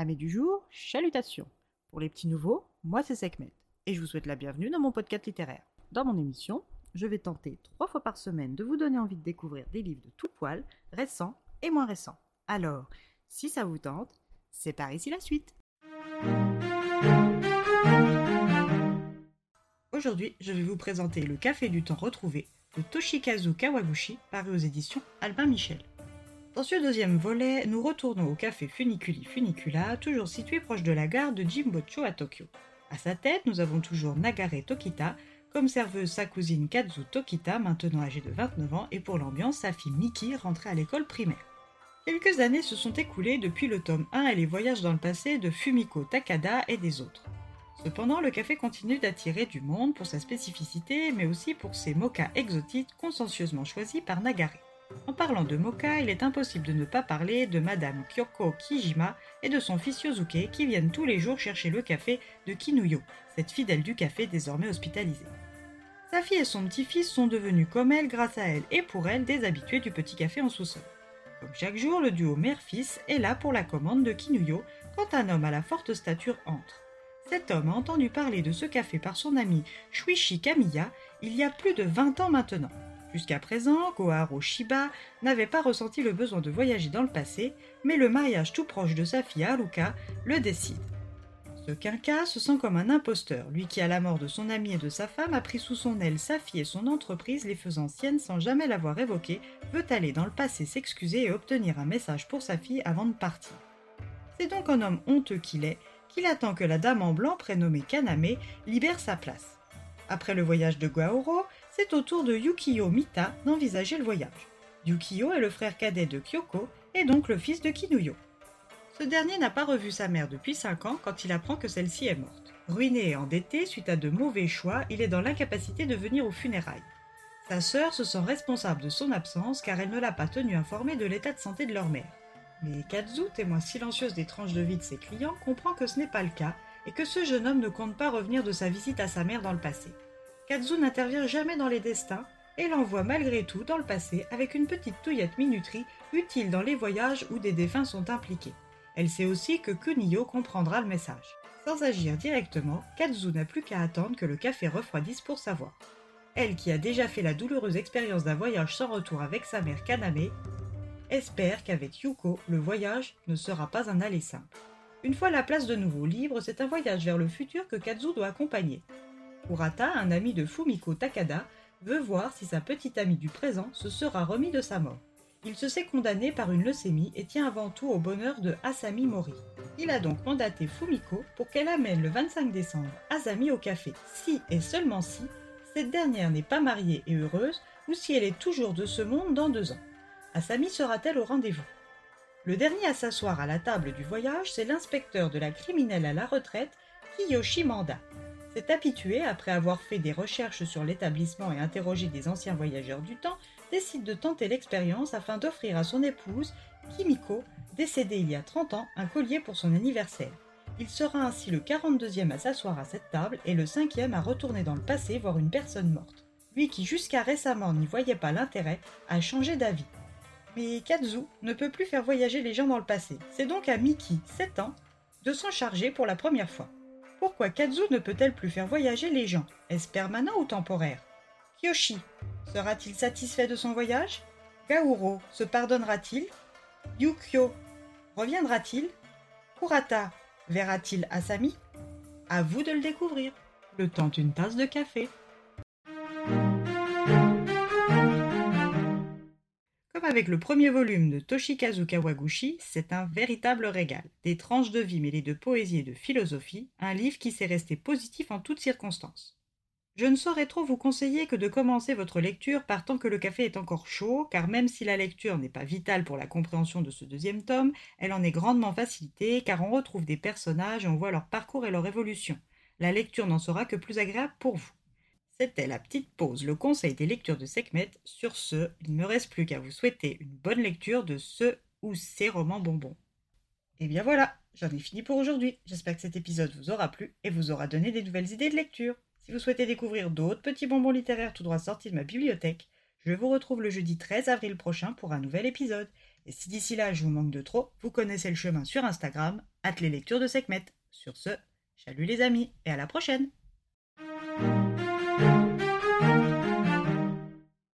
Amis du jour, chalutations. Pour les petits nouveaux, moi c'est Sekhmet et je vous souhaite la bienvenue dans mon podcast littéraire. Dans mon émission, je vais tenter trois fois par semaine de vous donner envie de découvrir des livres de tout poil, récents et moins récents. Alors, si ça vous tente, c'est par ici la suite. Aujourd'hui, je vais vous présenter Le Café du Temps retrouvé de Toshikazu Kawaguchi, paru aux éditions Albin Michel. Dans ce deuxième volet, nous retournons au café Funiculi Funicula, toujours situé proche de la gare de Jimbocho à Tokyo. À sa tête, nous avons toujours Nagare Tokita, comme serveuse sa cousine Kazu Tokita, maintenant âgée de 29 ans, et pour l'ambiance, sa fille Miki, rentrée à l'école primaire. Quelques années se sont écoulées depuis le tome 1 et les voyages dans le passé de Fumiko Takada et des autres. Cependant, le café continue d'attirer du monde pour sa spécificité, mais aussi pour ses mochas exotiques consciencieusement choisis par Nagare. En parlant de mocha, il est impossible de ne pas parler de Madame Kyoko Kijima et de son fils Yosuke qui viennent tous les jours chercher le café de Kinuyo, cette fidèle du café désormais hospitalisée. Sa fille et son petit-fils sont devenus comme elle grâce à elle et pour elle des habitués du petit café en sous-sol. Comme chaque jour, le duo mère-fils est là pour la commande de Kinuyo quand un homme à la forte stature entre. Cet homme a entendu parler de ce café par son ami Shuichi Kamiya il y a plus de 20 ans maintenant. Jusqu'à présent, Goharo Shiba n'avait pas ressenti le besoin de voyager dans le passé, mais le mariage tout proche de sa fille Haruka le décide. Ce quinca se sent comme un imposteur, lui qui à la mort de son ami et de sa femme a pris sous son aile sa fille et son entreprise les faisant siennes sans jamais l'avoir évoquée, veut aller dans le passé s'excuser et obtenir un message pour sa fille avant de partir. C'est donc un homme honteux qu'il est, qu'il attend que la dame en blanc prénommée Kaname libère sa place. Après le voyage de Goharo, c'est au tour de Yukiyo Mita d'envisager le voyage. Yukiyo est le frère cadet de Kyoko et donc le fils de Kinuyo. Ce dernier n'a pas revu sa mère depuis 5 ans quand il apprend que celle-ci est morte. Ruiné et endetté suite à de mauvais choix, il est dans l'incapacité de venir aux funérailles. Sa sœur se sent responsable de son absence car elle ne l'a pas tenu informé de l'état de santé de leur mère. Mais Kazu, témoin silencieuse des tranches de vie de ses clients, comprend que ce n'est pas le cas et que ce jeune homme ne compte pas revenir de sa visite à sa mère dans le passé. Kazu n'intervient jamais dans les destins et l'envoie malgré tout dans le passé avec une petite touillette minuterie utile dans les voyages où des défunts sont impliqués. Elle sait aussi que Kuniyo comprendra le message. Sans agir directement, Kazu n'a plus qu'à attendre que le café refroidisse pour savoir. Elle, qui a déjà fait la douloureuse expérience d'un voyage sans retour avec sa mère Kaname, espère qu'avec Yuko, le voyage ne sera pas un aller simple. Une fois la place de nouveau libre, c'est un voyage vers le futur que Kazu doit accompagner. Kurata, un ami de Fumiko Takada, veut voir si sa petite amie du présent se sera remis de sa mort. Il se sait condamné par une leucémie et tient avant tout au bonheur de Asami Mori. Il a donc mandaté Fumiko pour qu'elle amène le 25 décembre Asami au café, si et seulement si cette dernière n'est pas mariée et heureuse ou si elle est toujours de ce monde dans deux ans. Asami sera-t-elle au rendez-vous? Le dernier à s'asseoir à la table du voyage, c'est l'inspecteur de la criminelle à la retraite, Kiyoshi Manda. Cet habitué, après avoir fait des recherches sur l'établissement et interrogé des anciens voyageurs du temps, décide de tenter l'expérience afin d'offrir à son épouse, Kimiko, décédée il y a 30 ans, un collier pour son anniversaire. Il sera ainsi le 42e à s'asseoir à cette table et le 5e à retourner dans le passé voir une personne morte. Lui qui jusqu'à récemment n'y voyait pas l'intérêt, a changé d'avis. Mais Kazu ne peut plus faire voyager les gens dans le passé. C'est donc à Miki, 7 ans, de s'en charger pour la première fois. Pourquoi Kazu ne peut-elle plus faire voyager les gens Est-ce permanent ou temporaire? Kyoshi sera-t-il satisfait de son voyage? Gauro se pardonnera-t-il? Yukio reviendra-t-il? Kurata verra-t-il Asami À vous de le découvrir. Le temps d'une tasse de café. Avec le premier volume de Toshikazu Kawaguchi, c'est un véritable régal. Des tranches de vie mêlées de poésie et de philosophie, un livre qui s'est resté positif en toutes circonstances. Je ne saurais trop vous conseiller que de commencer votre lecture par tant que le café est encore chaud, car même si la lecture n'est pas vitale pour la compréhension de ce deuxième tome, elle en est grandement facilitée, car on retrouve des personnages et on voit leur parcours et leur évolution. La lecture n'en sera que plus agréable pour vous. C'était la petite pause, le conseil des lectures de Sekhmet. Sur ce, il ne me reste plus qu'à vous souhaiter une bonne lecture de ce ou ces romans bonbons. Et bien voilà, j'en ai fini pour aujourd'hui. J'espère que cet épisode vous aura plu et vous aura donné des nouvelles idées de lecture. Si vous souhaitez découvrir d'autres petits bonbons littéraires tout droit sortis de ma bibliothèque, je vous retrouve le jeudi 13 avril prochain pour un nouvel épisode. Et si d'ici là je vous manque de trop, vous connaissez le chemin sur Instagram, at les lectures de Sekhmet. Sur ce, salut les amis et à la prochaine